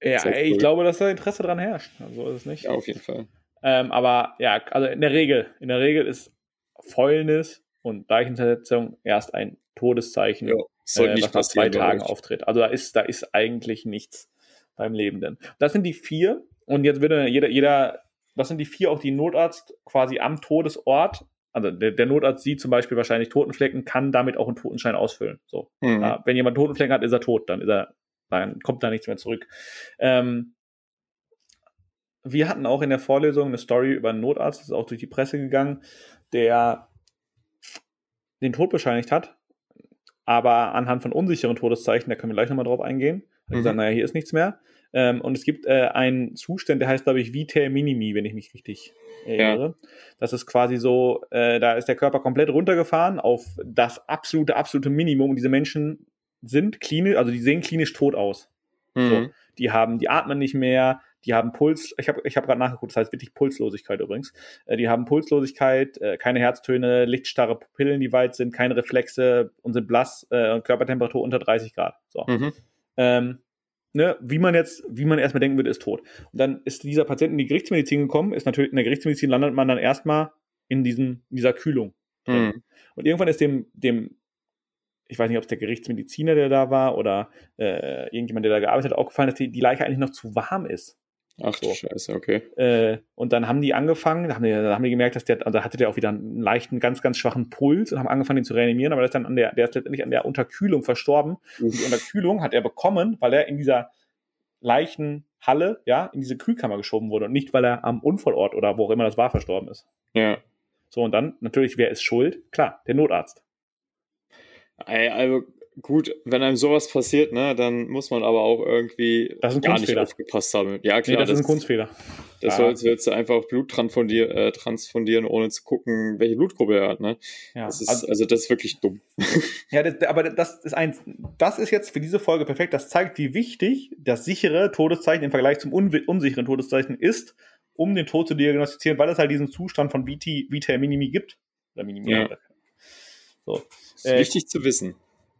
Ja, ey, ich glaube, dass da Interesse dran herrscht. So ist es nicht. Ja, auf jeden Fall. Ähm, aber ja, also in der Regel, in der Regel ist Fäulnis und Leichenzersetzung erst ein Todeszeichen, ja, äh, nicht was nach zwei Tagen auftritt. Also da ist, da ist eigentlich nichts beim Lebenden. Das sind die vier. Und jetzt würde jeder, jeder, das sind die vier, auch die Notarzt quasi am Todesort also der, der, Notarzt sieht zum Beispiel wahrscheinlich Totenflecken, kann damit auch einen Totenschein ausfüllen. So. Mhm. Ja, wenn jemand Totenflecken hat, ist er tot, dann ist er, dann kommt da nichts mehr zurück. Ähm, wir hatten auch in der Vorlesung eine Story über einen Notarzt, das ist auch durch die Presse gegangen, der den Tod bescheinigt hat. aber anhand von unsicheren Todeszeichen, da können wir gleich nochmal drauf eingehen, hat mhm. gesagt, naja, hier ist nichts mehr. Ähm, und es gibt äh, einen Zustand, der heißt, glaube ich, Vitae Minimi, wenn ich mich richtig erinnere. Ja. Das ist quasi so, äh, da ist der Körper komplett runtergefahren auf das absolute, absolute Minimum. Und diese Menschen sind klinisch, also die sehen klinisch tot aus. Mhm. So, die haben, die atmen nicht mehr, die haben Puls, ich habe ich hab gerade nachgeguckt, das heißt wirklich Pulslosigkeit übrigens. Äh, die haben Pulslosigkeit, äh, keine Herztöne, lichtstarre Pupillen, die weit sind, keine Reflexe und sind blass äh, und Körpertemperatur unter 30 Grad. So. Mhm. Ähm, ne, wie man jetzt, wie man erstmal denken würde, ist tot. Und dann ist dieser Patient in die Gerichtsmedizin gekommen, ist natürlich in der Gerichtsmedizin landet man dann erstmal in diesen, in dieser Kühlung. Mhm. Und irgendwann ist dem, dem, ich weiß nicht, ob es der Gerichtsmediziner, der da war, oder äh, irgendjemand, der da gearbeitet hat, aufgefallen, dass die, die Leiche eigentlich noch zu warm ist. Ach so. Scheiße, okay. Äh, und dann haben die angefangen, da haben die, da haben die gemerkt, dass der, also hatte der auch wieder einen leichten, ganz, ganz schwachen Puls und haben angefangen, ihn zu reanimieren, aber der ist dann an der, der ist letztendlich an der Unterkühlung verstorben. Und die Unterkühlung hat er bekommen, weil er in dieser Leichenhalle, ja, in diese Kühlkammer geschoben wurde und nicht, weil er am Unfallort oder wo auch immer das war, verstorben ist. Ja. So, und dann, natürlich, wer ist schuld? Klar, der Notarzt. Ey, also gut, wenn einem sowas passiert, ne, dann muss man aber auch irgendwie gar nicht aufgepasst haben. Ja, klar. Nee, das, das, ist ein Kunstfehler. Das ja. sollst du einfach Blut transfundieren, äh, transfundieren, ohne zu gucken, welche Blutgruppe er hat, ne? Ja. Das ist, also, also, das ist wirklich dumm. Ja, das, aber das ist eins, das ist jetzt für diese Folge perfekt. Das zeigt, wie wichtig das sichere Todeszeichen im Vergleich zum un unsicheren Todeszeichen ist, um den Tod zu diagnostizieren, weil es halt diesen Zustand von Vita Minimi gibt. Oder Minimi. Ja. So. Das ist äh, wichtig zu wissen.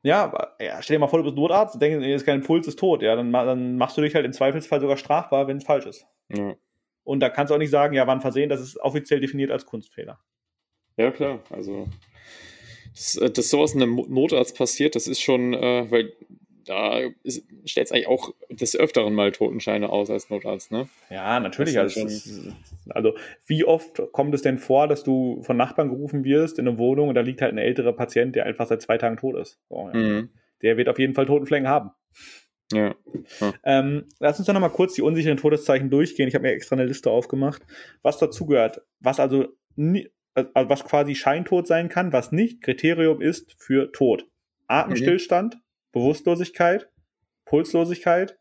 Ja, ja, stell dir mal vor, du bist Notarzt, denkst, ist kein Puls, ist tot. Ja, dann, dann machst du dich halt im Zweifelsfall sogar strafbar, wenn es falsch ist. Ja. Und da kannst du auch nicht sagen, ja, wann versehen, das ist offiziell definiert als Kunstfehler. Ja, klar. Also, dass, äh, dass sowas in einem Notarzt passiert, das ist schon, äh, weil da stellt es eigentlich auch des Öfteren mal Totenscheine aus als Notarzt, ne? Ja, natürlich. Also, also, wie oft kommt es denn vor, dass du von Nachbarn gerufen wirst in eine Wohnung und da liegt halt ein älterer Patient, der einfach seit zwei Tagen tot ist? So, ja. mhm. Der wird auf jeden Fall Totenflecken haben. Ja. ja. Ähm, lass uns doch nochmal kurz die unsicheren Todeszeichen durchgehen. Ich habe mir extra eine Liste aufgemacht, was dazugehört, was also, also was quasi Scheintod sein kann, was nicht Kriterium ist für Tod. Atemstillstand, mhm. Bewusstlosigkeit, Pulslosigkeit,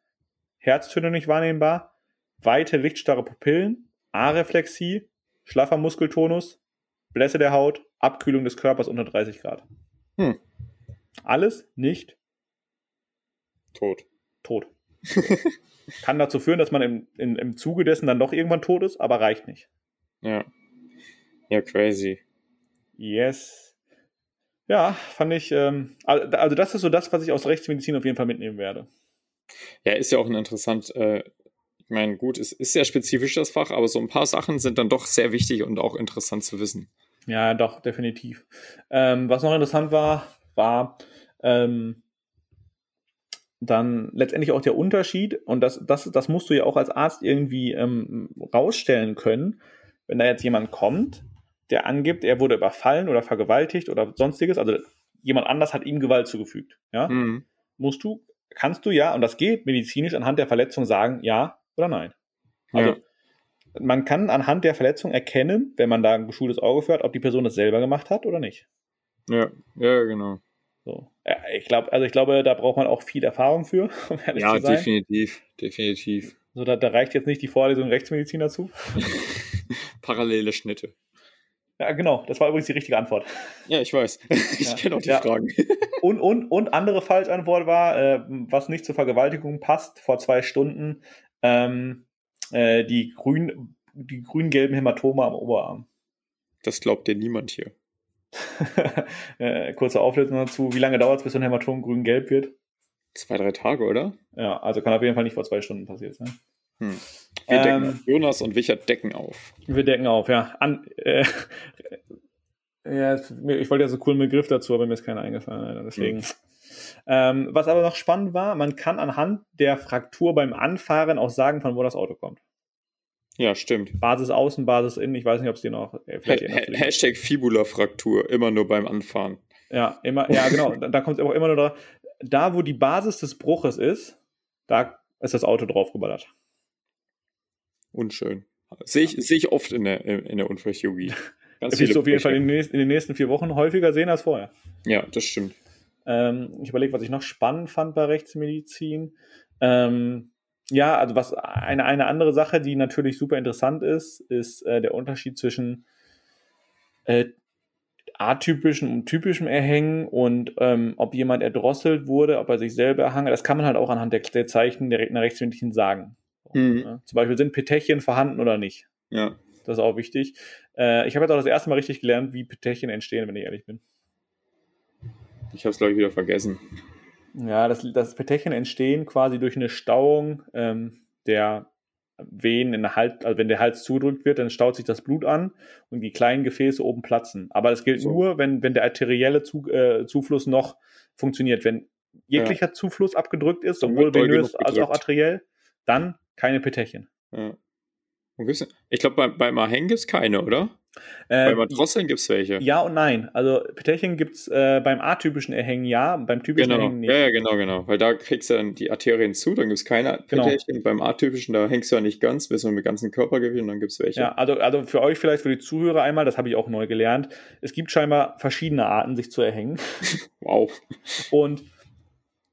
Herztöne nicht wahrnehmbar, weite lichtstarre Pupillen, Areflexie, schlaffer Muskeltonus, Blässe der Haut, Abkühlung des Körpers unter 30 Grad. Hm. Alles nicht tot. Tot. Kann dazu führen, dass man im, im, im Zuge dessen dann doch irgendwann tot ist, aber reicht nicht. Ja. Ja, crazy. Yes. Ja, fand ich, ähm, also das ist so das, was ich aus Rechtsmedizin auf jeden Fall mitnehmen werde. Ja, ist ja auch ein interessant, äh, ich meine, gut, es ist sehr spezifisch das Fach, aber so ein paar Sachen sind dann doch sehr wichtig und auch interessant zu wissen. Ja, doch, definitiv. Ähm, was noch interessant war, war ähm, dann letztendlich auch der Unterschied, und das, das, das musst du ja auch als Arzt irgendwie ähm, rausstellen können, wenn da jetzt jemand kommt der angibt, er wurde überfallen oder vergewaltigt oder sonstiges, also jemand anders hat ihm Gewalt zugefügt, ja, mhm. musst du, kannst du ja, und das geht medizinisch anhand der Verletzung sagen, ja oder nein. Also ja. man kann anhand der Verletzung erkennen, wenn man da ein geschultes Auge führt, ob die Person das selber gemacht hat oder nicht. Ja, ja, genau. So. Ja, ich glaube, also ich glaube, da braucht man auch viel Erfahrung für, um ehrlich ja, zu sein. Ja, definitiv, definitiv. So, da, da reicht jetzt nicht die Vorlesung Rechtsmedizin dazu. Parallele Schnitte. Ja, genau. Das war übrigens die richtige Antwort. Ja, ich weiß. Ich ja. kenne auch die ja. Fragen. Und, und, und andere Falschantwort war, äh, was nicht zur Vergewaltigung passt, vor zwei Stunden ähm, äh, die grün, die grün-gelben Hämatome am Oberarm. Das glaubt dir niemand hier. äh, kurze Auflösung dazu. Wie lange dauert es, bis so ein Hämatom grün-gelb wird? Zwei, drei Tage, oder? Ja, also kann auf jeden Fall nicht vor zwei Stunden passiert sein. Hm. Wir decken ähm, auf. Jonas und Wichert decken auf. Wir decken auf, ja. An, äh, ja ich wollte ja so einen coolen Begriff dazu, aber mir ist keiner eingefallen. Deswegen. Hm. Ähm, was aber noch spannend war, man kann anhand der Fraktur beim Anfahren auch sagen, von wo das Auto kommt. Ja, stimmt. Basis außen, Basis innen. Ich weiß nicht, ob es die noch. Äh, ha Hashtag Fibula-Fraktur, immer nur beim Anfahren. Ja, immer, ja, genau. da, da kommt es auch immer nur da. Da, wo die Basis des Bruches ist, da ist das Auto draufgeballert. Unschön. Sehe ich, seh ich oft in der, in der Unfallchirurgie. Ganz das wirst du auf jeden Fall in den, nächsten, vier Wochen häufiger sehen als vorher. Ja, das stimmt. Ähm, ich überlege, was ich noch spannend fand bei Rechtsmedizin. Ähm, ja, also was eine, eine andere Sache, die natürlich super interessant ist, ist äh, der Unterschied zwischen äh, atypischen und typischem Erhängen und ähm, ob jemand erdrosselt wurde, ob er sich selber erhangen. Das kann man halt auch anhand der, der Zeichen der einer Rechtsmedizin sagen. Mhm. Ja. Zum Beispiel sind Petechien vorhanden oder nicht. Ja. Das ist auch wichtig. Äh, ich habe jetzt auch das erste Mal richtig gelernt, wie Petechien entstehen, wenn ich ehrlich bin. Ich habe es, glaube ich, wieder vergessen. Ja, das, das Petechien entstehen quasi durch eine Stauung ähm, der Venen in der Hals, also wenn der Hals zudrückt wird, dann staut sich das Blut an und die kleinen Gefäße oben platzen. Aber das gilt so. nur, wenn, wenn der arterielle Zu, äh, Zufluss noch funktioniert. Wenn jeglicher ja. Zufluss abgedrückt ist, sowohl venös als auch arteriell, dann keine Petechien. Ja. Ich glaube, bei, beim Aheng gibt es keine, oder? Äh, bei Matrosseln gibt es welche. Ja und nein. Also Petechien gibt es äh, beim atypischen Erhängen ja, beim typischen genau. Erhängen nicht. Ja, ja, genau, genau. Weil da kriegst du dann die Arterien zu, dann gibt es keine genau. Petechien. Beim atypischen, da hängst du ja nicht ganz, bist du mit ganzen Körpergewicht und dann gibt es welche. Ja, also, also für euch vielleicht, für die Zuhörer einmal, das habe ich auch neu gelernt. Es gibt scheinbar verschiedene Arten, sich zu erhängen. wow. Und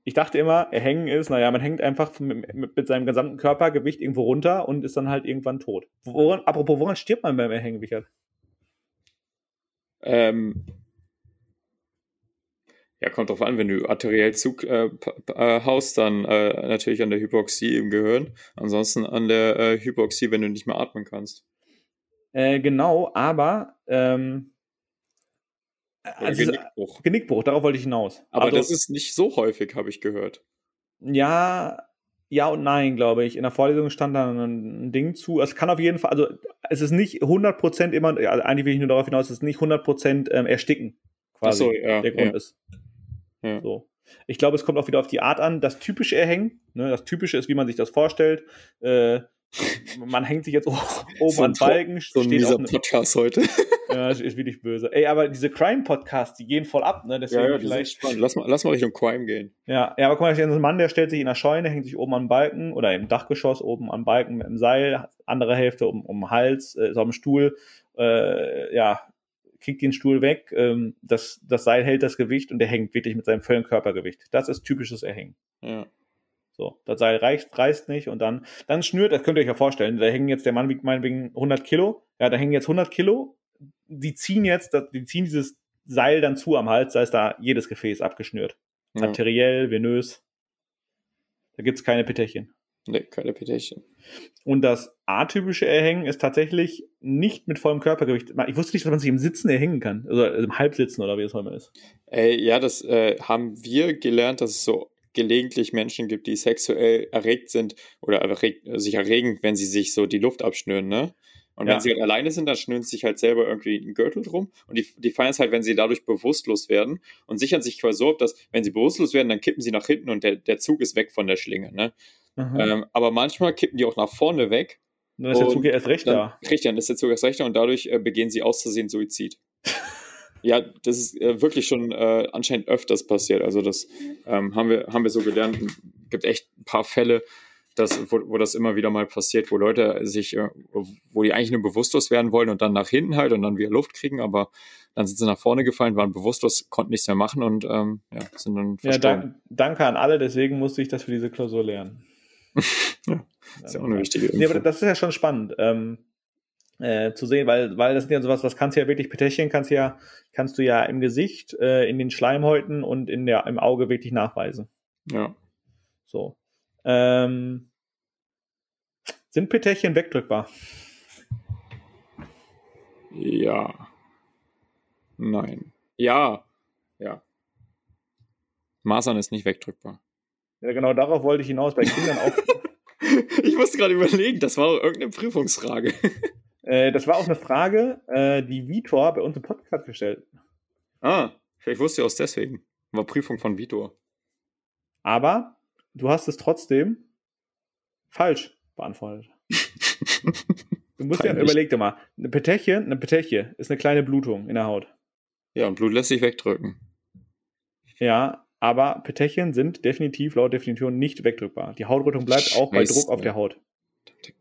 ich dachte immer, erhängen ist, naja, man hängt einfach mit, mit, seinem gesamten Körpergewicht irgendwo runter und ist dann halt irgendwann tot. Woran, apropos, woran stirbt man beim Erhängen, Richard? Ähm, ja, kommt drauf an, wenn du arteriell Zug äh, äh, haust, dann äh, natürlich an der Hypoxie im Gehirn. Ansonsten an der äh, Hypoxie, wenn du nicht mehr atmen kannst. Äh, genau, aber ähm, also, Genickbruch. Genickbruch, darauf wollte ich hinaus. Aber also, das ist nicht so häufig, habe ich gehört. Ja, ja und nein, glaube ich. In der Vorlesung stand da ein Ding zu. Es kann auf jeden Fall, also es ist nicht 100% immer, ja, eigentlich will ich nur darauf hinaus, es ist nicht 100% ähm, ersticken, quasi, so, ja, der Grund ja. ist. Ja. So. Ich glaube, es kommt auch wieder auf die Art an. Das typische Erhängen, ne, das typische ist, wie man sich das vorstellt. Äh, man hängt sich jetzt oben so an Balken. So ein dieser Podcast heute. ja, ist, ist wirklich böse. Ey, aber diese Crime-Podcasts, die gehen voll ab, ne? Deswegen ja, ja, vielleicht. Spannend. Lass mal, lass mal Richtung Crime gehen. Ja, ja, aber guck mal, ein Mann, der stellt sich in der Scheune, hängt sich oben an Balken oder im Dachgeschoss oben an Balken mit dem Seil, andere Hälfte um, um den Hals, äh, ist auf dem Stuhl, äh, ja, kriegt den Stuhl weg, ähm, das, das Seil hält das Gewicht und der hängt wirklich mit seinem vollen Körpergewicht. Das ist typisches Erhängen. Ja. So, das Seil reicht, reißt nicht und dann, dann schnürt, das könnt ihr euch ja vorstellen, da hängen jetzt, der Mann wiegt meinetwegen 100 Kilo, ja, da hängen jetzt 100 Kilo, die ziehen jetzt, die ziehen dieses Seil dann zu am Hals, da ist da jedes Gefäß abgeschnürt. Ja. Arteriell, venös. Da gibt es keine Petechien. Nee, keine Petechien. Und das atypische Erhängen ist tatsächlich nicht mit vollem Körpergewicht. Ich wusste nicht, dass man sich im Sitzen erhängen kann. Also im Halbsitzen oder wie es heute ist. Äh, ja, das äh, haben wir gelernt, dass es so gelegentlich Menschen gibt, die sexuell erregt sind oder erregt, sich erregen, wenn sie sich so die Luft abschnüren, ne? Und ja. wenn sie halt alleine sind, dann schnüren sie sich halt selber irgendwie einen Gürtel drum. Und die, die feiern es halt, wenn sie dadurch bewusstlos werden und sichern sich quasi so ab, dass, wenn sie bewusstlos werden, dann kippen sie nach hinten und der, der Zug ist weg von der Schlinge. Ne? Ähm, aber manchmal kippen die auch nach vorne weg. Dann ist der Zug ja erst recht da. Richtig, dann ist der Zug erst recht da und dadurch äh, begehen sie auszusehen Suizid. Ja, das ist äh, wirklich schon äh, anscheinend öfters passiert. Also das ähm, haben, wir, haben wir so gelernt. Es gibt echt ein paar Fälle, dass, wo, wo das immer wieder mal passiert, wo Leute sich, äh, wo die eigentlich nur bewusstlos werden wollen und dann nach hinten halt und dann wieder Luft kriegen, aber dann sind sie nach vorne gefallen, waren bewusstlos, konnten nichts mehr machen und ähm, ja, sind dann verstorben. Ja, dank, danke an alle, deswegen musste ich das für diese Klausur lernen. ja, ist ja auch eine wichtige Info. Nee, aber das ist ja schon spannend. Ähm, äh, zu sehen, weil, weil das sind ja sowas, was kannst du ja wirklich Petechien kannst ja, kannst du ja im Gesicht, äh, in den Schleimhäuten und in der, im Auge wirklich nachweisen. Ja. So. Ähm, sind Petechien wegdrückbar? Ja. Nein. Ja. Ja. Masern ist nicht wegdrückbar. Ja, genau darauf wollte ich hinaus. Bei Kindern auch. ich musste gerade überlegen, das war irgendeine Prüfungsfrage. Äh, das war auch eine Frage, äh, die Vitor bei uns im Podcast gestellt Ah, vielleicht wusste ich aus deswegen. War Prüfung von Vitor. Aber du hast es trotzdem falsch beantwortet. du musst ja, überleg dir mal, eine Petechie, eine Petechie ist eine kleine Blutung in der Haut. Ja, und Blut lässt sich wegdrücken. Ja, aber Petechien sind definitiv laut Definition nicht wegdrückbar. Die Hautrötung bleibt auch bei Druck auf der Haut.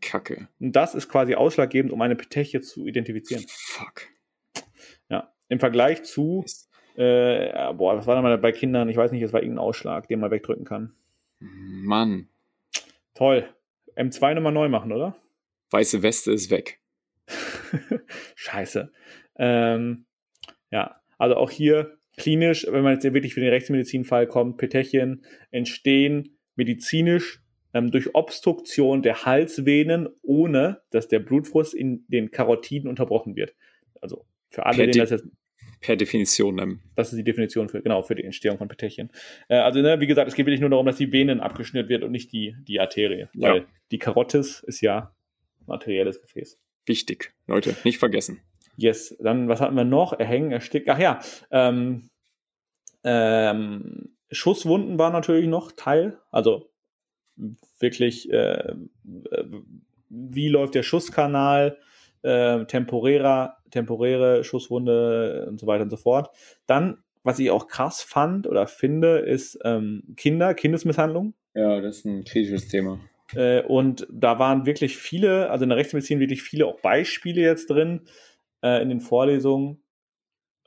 Kacke. Und das ist quasi ausschlaggebend, um eine Petechie zu identifizieren. Fuck. Ja. Im Vergleich zu Äh, boah, was war da mal bei Kindern? Ich weiß nicht, es war irgendein Ausschlag, den man wegdrücken kann. Mann. Toll. M2 nochmal neu machen, oder? Weiße Weste ist weg. Scheiße. Ähm, ja, also auch hier klinisch, wenn man jetzt wirklich für den Rechtsmedizinfall kommt, Petechien entstehen medizinisch ähm, durch Obstruktion der Halsvenen, ohne dass der Blutfluss in den Karotiden unterbrochen wird. Also für alle, denen das jetzt per Definition. Ähm. Das ist die Definition für, genau, für die Entstehung von Petechien. Äh, also, ne, wie gesagt, es geht wirklich nur darum, dass die Venen abgeschnürt wird und nicht die, die Arterie. Ja. Weil die Karotis ist ja materielles Gefäß. Wichtig, Leute, nicht vergessen. Yes, dann, was hatten wir noch? Erhängen, erstickt. Ach ja, ähm, ähm, Schusswunden war natürlich noch Teil. Also wirklich, äh, wie läuft der Schusskanal, äh, temporärer, temporäre Schusswunde und so weiter und so fort. Dann, was ich auch krass fand oder finde, ist ähm, Kinder, Kindesmisshandlung. Ja, das ist ein kritisches Thema. Äh, und da waren wirklich viele, also in der Rechtsmedizin wirklich viele auch Beispiele jetzt drin äh, in den Vorlesungen,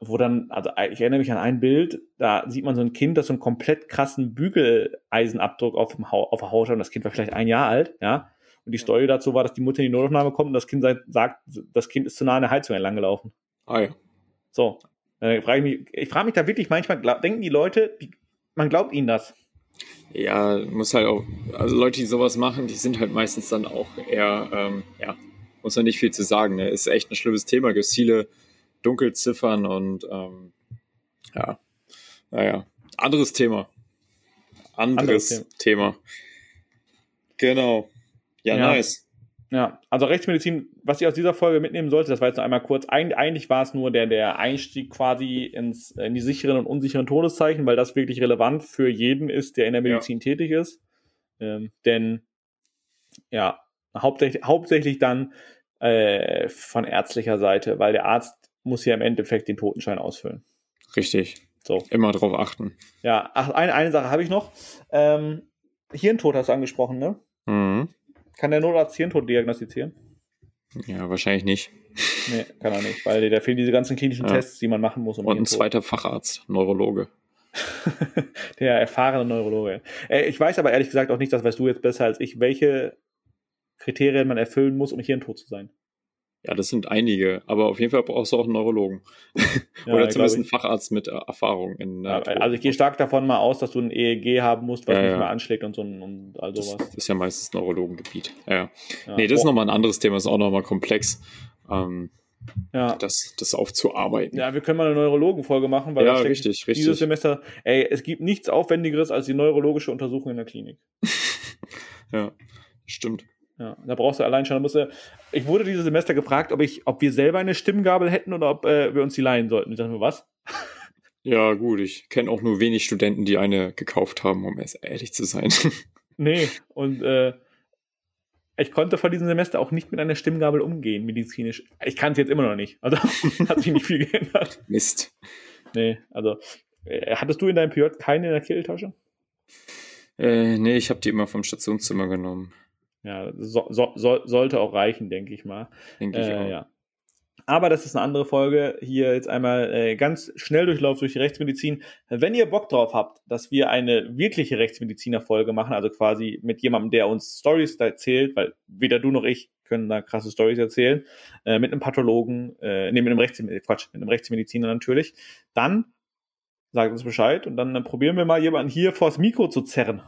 wo dann, also ich erinnere mich an ein Bild, da sieht man so ein Kind, das so einen komplett krassen Bügeleisenabdruck auf, dem ha auf der Haut hat und das Kind war vielleicht ein Jahr alt, ja. Und die Story dazu war, dass die Mutter in die Notaufnahme kommt und das Kind sagt, das Kind ist zu nah an der Heizung entlang gelaufen. Ah ja. So. Dann frage ich mich, ich frage mich da wirklich manchmal, glaub, denken die Leute, die, man glaubt ihnen das? Ja, muss halt auch, also Leute, die sowas machen, die sind halt meistens dann auch eher, ähm, ja, muss man nicht viel zu sagen. Ne? Ist echt ein schlimmes Thema, gibt viele Dunkelziffern und ähm, ja, naja, anderes Thema. Anderes, anderes Thema. Thema. Genau. Ja, ja, nice. Ja, also Rechtsmedizin, was ich aus dieser Folge mitnehmen sollte, das war jetzt noch einmal kurz. Eig eigentlich war es nur der, der Einstieg quasi ins, in die sicheren und unsicheren Todeszeichen, weil das wirklich relevant für jeden ist, der in der Medizin ja. tätig ist. Ähm, denn ja, hauptsächlich, hauptsächlich dann äh, von ärztlicher Seite, weil der Arzt muss ja im Endeffekt den Totenschein ausfüllen. Richtig. So. Immer drauf achten. Ja, ach, eine, eine Sache habe ich noch. Ähm, Hirntod hast du angesprochen, ne? Mhm. Kann der Notarzt Hirntod diagnostizieren? Ja, wahrscheinlich nicht. Nee, kann er nicht, weil da fehlen diese ganzen klinischen ja. Tests, die man machen muss. Um Und ein zweiter Facharzt, Neurologe. der erfahrene Neurologe. Äh, ich weiß aber ehrlich gesagt auch nicht, das weißt du jetzt besser als ich, welche Kriterien man erfüllen muss, um Hirntod zu sein. Ja, das sind einige, aber auf jeden Fall brauchst du auch einen Neurologen. Ja, Oder zumindest einen Facharzt mit Erfahrung. In, äh, ja, also ich gehe stark davon mal aus, dass du ein EEG haben musst, was ja, nicht mehr anschlägt und so und all sowas. Das, ist ja meistens Neurologengebiet. Ja. ja. Nee, das ist nochmal ein anderes Thema, das ist auch nochmal komplex. Ähm, ja. das, das aufzuarbeiten. Ja, wir können mal eine Neurologenfolge machen, weil ja, richtig, dieses richtig. Semester, ey, es gibt nichts Aufwendigeres als die neurologische Untersuchung in der Klinik. ja, stimmt. Ja, da brauchst du allein schon, da musst du, ich wurde dieses Semester gefragt, ob ich, ob wir selber eine Stimmgabel hätten oder ob äh, wir uns die leihen sollten. Ich dachte mir, was? Ja, gut, ich kenne auch nur wenig Studenten, die eine gekauft haben, um ehrlich zu sein. nee, und äh, ich konnte vor diesem Semester auch nicht mit einer Stimmgabel umgehen, medizinisch. Ich kann es jetzt immer noch nicht. Also hat sich nicht viel geändert. Mist. Nee, also äh, hattest du in deinem PJ keine in der Kitteltasche? Äh, nee, ich habe die immer vom Stationszimmer genommen. Ja, so, so, sollte auch reichen, denke ich mal. Denke ich äh, auch. Ja. Aber das ist eine andere Folge. Hier jetzt einmal äh, ganz schnell Durchlauf durch die Rechtsmedizin. Wenn ihr Bock drauf habt, dass wir eine wirkliche Rechtsmediziner-Folge machen, also quasi mit jemandem, der uns Stories erzählt, weil weder du noch ich können da krasse Stories erzählen, äh, mit einem Pathologen, äh, nee, mit einem Rechtsmediziner, Quatsch, mit einem Rechtsmediziner natürlich, dann sagt uns Bescheid und dann, dann probieren wir mal jemanden hier vors Mikro zu zerren.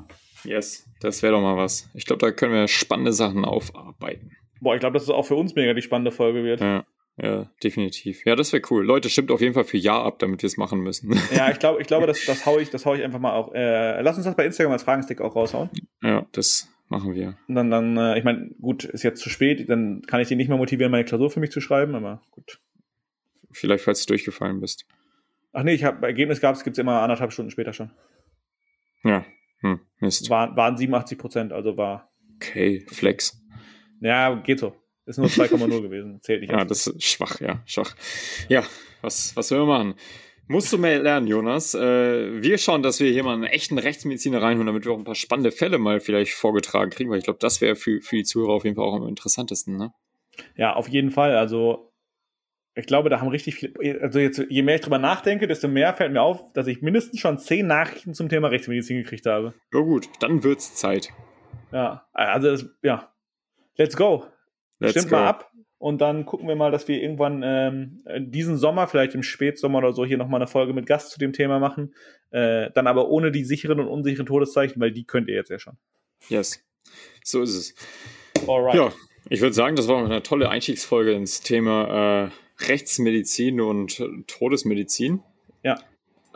Yes, das wäre doch mal was. Ich glaube, da können wir spannende Sachen aufarbeiten. Boah, ich glaube, dass es auch für uns mega die spannende Folge wird. Ja, ja definitiv. Ja, das wäre cool. Leute, stimmt auf jeden Fall für Ja ab, damit wir es machen müssen. Ja, ich glaube, ich glaube, das, das haue ich, hau ich einfach mal auf. Äh, lass uns das bei Instagram als Fragenstick auch raushauen. Ja, das machen wir. Und dann, dann äh, ich meine, gut, ist jetzt zu spät, dann kann ich dich nicht mehr motivieren, meine Klausur für mich zu schreiben, aber gut. Vielleicht, falls du durchgefallen bist. Ach nee, ich habe Ergebnis gab es, gibt es immer anderthalb Stunden später schon. Ja, Mist. War, waren 87 Prozent, also war. Okay, Flex. Ja, geht so. Ist nur 2,0 gewesen. Zählt nicht. Ja, das ist schwach, ja, schwach. Ja, was, was sollen wir machen? Musst du mehr lernen, Jonas. Äh, wir schauen, dass wir hier mal einen echten Rechtsmediziner reinholen, damit wir auch ein paar spannende Fälle mal vielleicht vorgetragen kriegen, weil ich glaube, das wäre für, für die Zuhörer auf jeden Fall auch am interessantesten, ne? Ja, auf jeden Fall. Also ich glaube, da haben richtig viele, also jetzt, je mehr ich drüber nachdenke, desto mehr fällt mir auf, dass ich mindestens schon zehn Nachrichten zum Thema Rechtsmedizin gekriegt habe. Ja gut, dann wird's Zeit. Ja, also das, ja. Let's go. Let's Stimmt go. mal ab. Und dann gucken wir mal, dass wir irgendwann ähm, diesen Sommer, vielleicht im Spätsommer oder so, hier nochmal eine Folge mit Gast zu dem Thema machen. Äh, dann aber ohne die sicheren und unsicheren Todeszeichen, weil die könnt ihr jetzt ja schon. Yes. So ist es. Alright. Ja, ich würde sagen, das war eine tolle Einstiegsfolge ins Thema äh, Rechtsmedizin und Todesmedizin. Ja.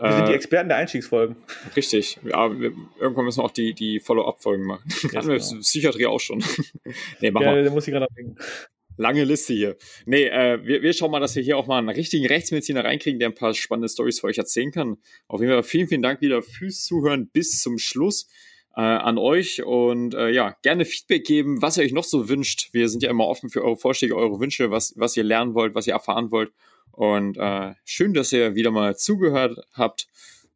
Wir sind die äh, Experten der Einstiegsfolgen. Richtig. Ja, wir, irgendwann müssen wir auch die, die Follow-up-Folgen machen. Hatten wir genau. Psychiatrie auch schon. nee, machen ja, wir. Der muss ich gerade abwinken. Lange Liste hier. Nee, äh, wir, wir schauen mal, dass wir hier auch mal einen richtigen Rechtsmediziner reinkriegen, der ein paar spannende Stories für euch erzählen kann. Auf jeden Fall vielen, vielen Dank wieder fürs Zuhören bis zum Schluss äh, an euch und äh, ja, gerne Feedback geben, was ihr euch noch so wünscht. Wir sind ja immer offen für eure Vorschläge, eure Wünsche, was, was ihr lernen wollt, was ihr erfahren wollt. Und äh, schön, dass ihr wieder mal zugehört habt.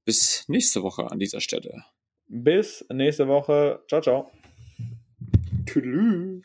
Bis nächste Woche an dieser Stelle. Bis nächste Woche. Ciao, ciao. Tschüss.